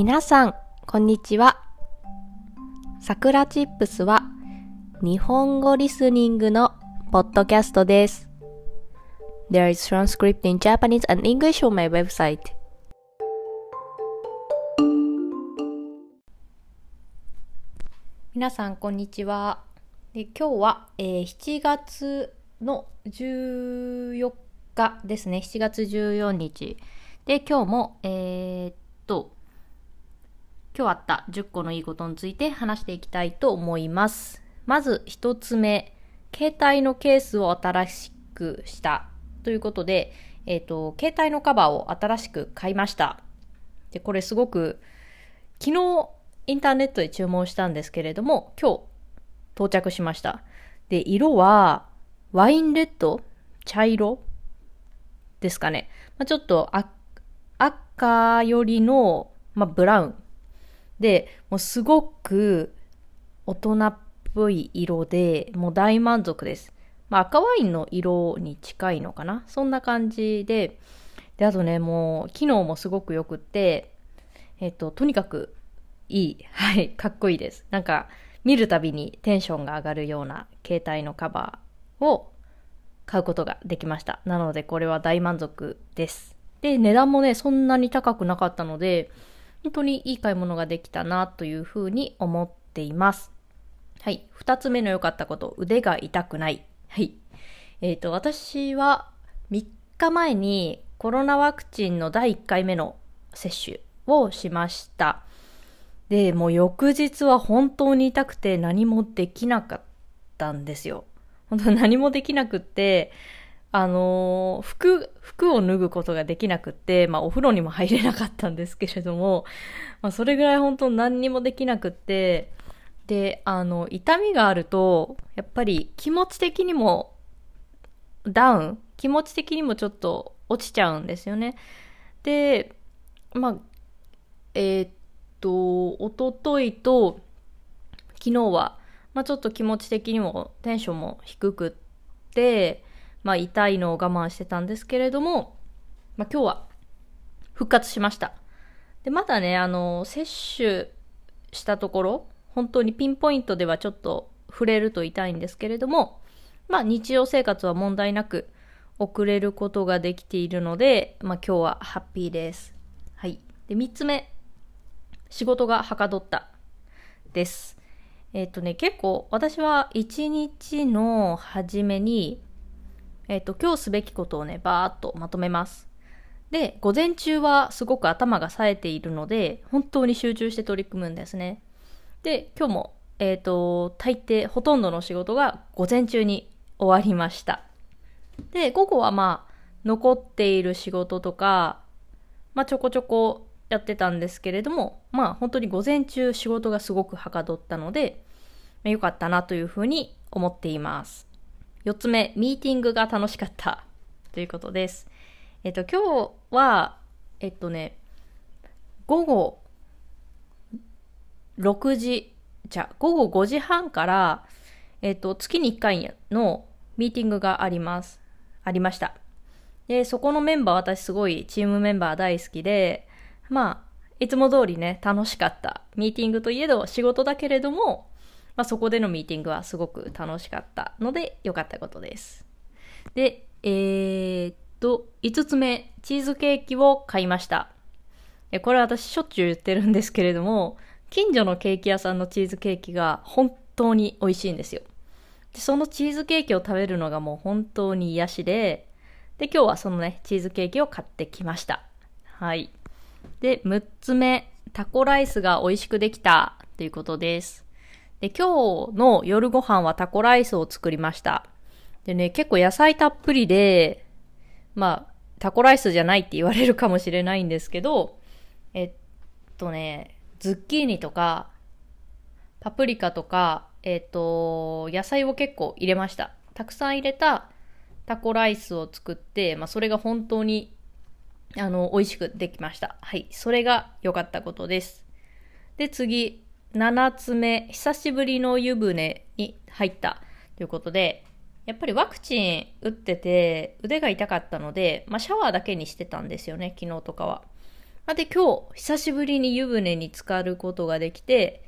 皆さん、こんにちは。さくらチップスは日本語リスニングのポッドキャストです。There is transcript in Japanese and English on my website. 皆さん、こんにちは。で今日は、えー7月の14日ですね。7月14日。で、今日も、えーっと、今日あった10個のいいことについて話していきたいと思います。まず1つ目、携帯のケースを新しくしたということで、えっ、と、携帯のカバーを新しく買いました。で、これすごく、昨日インターネットで注文したんですけれども、今日到着しました。で、色はワインレッド？茶色？ですかね。まあ、ちょっと赤よりの、まあ、ブラウン。で、もうすごく大人っぽい色で、もう大満足です。まあ、赤ワインの色に近いのかな？そんな感じで、で、あとね、もう機能もすごく良くって、えっと、とにかくいい。はい、かっこいいです。なんか、見るたびにテンションが上がるような携帯のカバーを買うことができました。なので、これは大満足です。で、値段もね、そんなに高くなかったので、本当にいい買い物ができたなというふうに思っています。はい。二つ目の良かったこと、腕が痛くない。はい。えっ、と、私は3日前にコロナワクチンの第1回目の接種をしました。で、もう翌日は本当に痛くて何もできなかったんですよ。本当何もできなくって、あの服、服を脱ぐことができなくって、まあお風呂にも入れなかったんですけれども、まあそれぐらい本当何にもできなくって、で、あの、痛みがあると、やっぱり気持ち的にもダウン、気持ち的にもちょっと落ちちゃうんですよね。で、まあ、えーっと、おとといと昨日は、まあちょっと気持ち的にもテンションも低くって、まあ痛いのを我慢してたんですけれども、まあ今日は復活しました。で、まだね、あの、接種したところ、本当にピンポイントではちょっと触れると痛いんですけれども、まあ日常生活は問題なく送れることができているので、まあ今日はハッピーです。はい。で、三つ目、仕事がはかどったです。えっ、とね、結構私は一日の初めに、えっ、と、今日すべきことをね、バーっとまとめます。で、午前中はすごく頭が冴えているので、本当に集中して取り組むんですね。で、今日も、えっ、と、大抵、ほとんどの仕事が午前中に終わりました。で、午後はまあ、残っている仕事とか、まあちょこちょこやってたんですけれども、まあ本当に午前中仕事がすごくはかどったので、まあ良かったなというふうに思っています。四つ目、ミーティングが楽しかったということです。えっと、今日は、えっとね、午後6時、じゃ午後5時半から、えっと、月に1回のミーティングがあります。ありました。で、そこのメンバー、私すごいチームメンバー大好きで、まあ、いつも通りね、楽しかった。ミーティングといえど仕事だけれども、まあそこでのミーティングはすごく楽しかったので、良かったことです。で、えーっと、5つ目、チーズケーキを買いました。これ私しょっちゅう言ってるんですけれども、近所のケーキ屋さんのチーズケーキが本当に美味しいんですよ。で、そのチーズケーキを食べるのがもう本当に癒しで、で、今日はそのね、チーズケーキを買ってきました。はい。で、6つ目、タコライスが美味しくできたということです。で、今日の夜ご飯はタコライスを作りました。でね、結構野菜たっぷりで、まあ、タコライスじゃないって言われるかもしれないんですけど、えっとね、ズッキーニとか、パプリカとか、えっと、野菜を結構入れました。たくさん入れたタコライスを作って、まあ、それが本当に、あの、美味しくできました。はい。それが良かったことです。で、次、7つ目、久しぶりの湯船に入ったということで、やっぱりワクチン打ってて腕が痛かったので、まあ、シャワーだけにしてたんですよね、昨日とかは。で、今日、久しぶりに湯船に浸かることができて、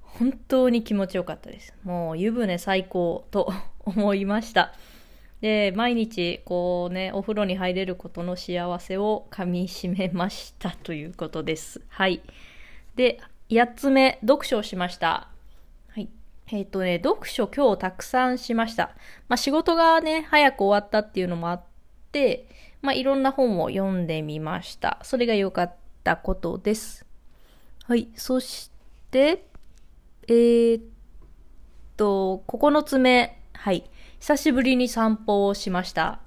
本当に気持ちよかったです。もう湯船最高と 思いました。で、毎日こうね、お風呂に入れることの幸せをかみしめましたということです。はい。で、8つ目、読書をしました。はい。えっ、ー、とね、読書今日たくさんしました。まあ仕事がね、早く終わったっていうのもあって、まあいろんな本を読んでみました。それが良かったことです。はい。そして、えー、っと、9つ目。はい。久しぶりに散歩をしました。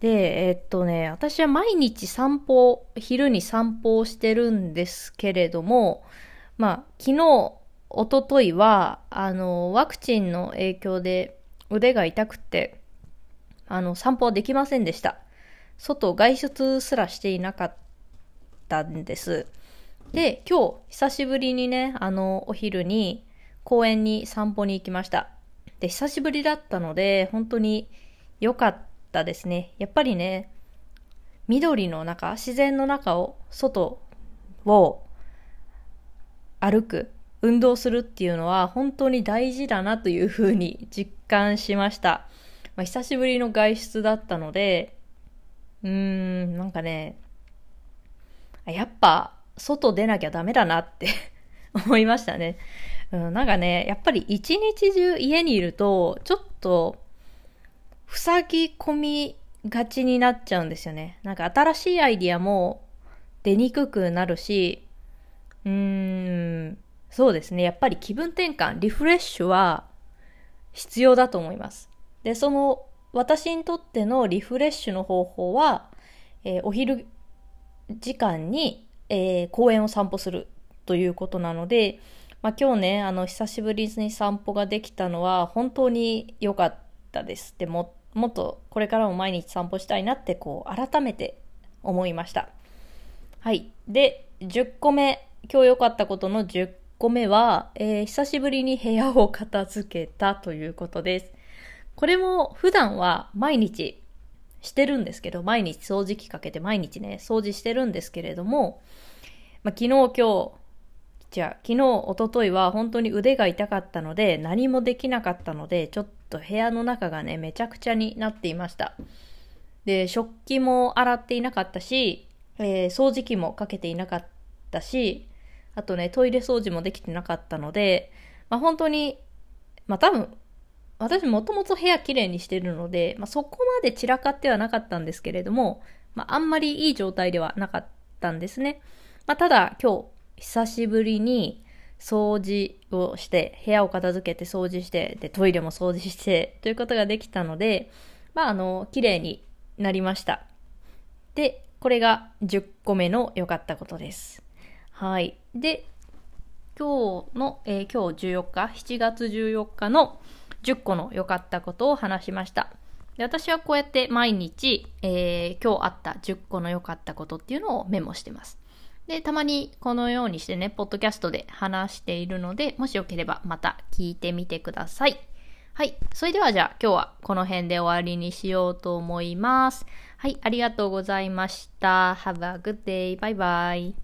で、え、っとね、私は毎日散歩、昼に散歩をしてるんですけれども、まあ、昨日、おとといは、あの、ワクチンの影響で腕が痛くて、あの、散歩はできませんでした。外外出すらしていなかったんです。で、今日、久しぶりにね、あの、お昼に公園に散歩に行きました。で、久しぶりだったので、本当に良かったたですね。やっぱりね、緑の中、自然の中を、外を歩く、運動するっていうのは本当に大事だなというふうに 実感しました。まあ、久しぶりの外出だったので、うーん、なんかね、やっぱ外出なきゃダメだなって 思いましたね。うん、なんかね、やっぱり一日中家にいると、ちょっと、塞ぎ込みがちになっちゃうんですよね。なんか新しいアイディアも出にくくなるし、うーん、そうですね。やっぱり気分転換、リフレッシュは必要だと思います。で、その私にとってのリフレッシュの方法は、えー、お昼時間にえー、公園を散歩するということなので、まあ、今日ね、あの、久しぶりに散歩ができたのは本当に良かったです。でも、もっとこれからも毎日散歩したいなってこう、改めて思いました。はい。で、10個目、今日良かったことの10個目は、えー、久しぶりに部屋を片付けたということです。これも普段は毎日してるんですけど、毎日掃除機かけて毎日ね、掃除してるんですけれども、まあ、昨日今日、じゃあ昨日、おとといは本当に腕が痛かったので、何もできなかったので、ちょっと部屋の中がね、めちゃくちゃになっていました。で、食器も洗っていなかったし、えー、掃除機もかけていなかったし、あとね、トイレ掃除もできてなかったので、まあ、本当に、まあ、多分、私もともと部屋きれいにしてるので、まあ、そこまで散らかってはなかったんですけれども、まあ、あんまりいい状態ではなかったんですね。まあ、ただ今日久しぶりに掃除をして、部屋を片付けて掃除して、で、トイレも掃除して、ということができたので、まあ、あの、綺麗になりました。で、これが10個目の良かったことです。はい。で、今日の、えー、今日14日、7月14日の10個の良かったことを話しました。で私はこうやって毎日、えー、今日あった10個の良かったことっていうのをメモしてます。で、たまにこのようにしてね、ポッドキャストで話しているので、もしよければまた聞いてみてください。はい。それではじゃあ今日はこの辺で終わりにしようと思います。はい。ありがとうございました。Have a good day. Bye bye.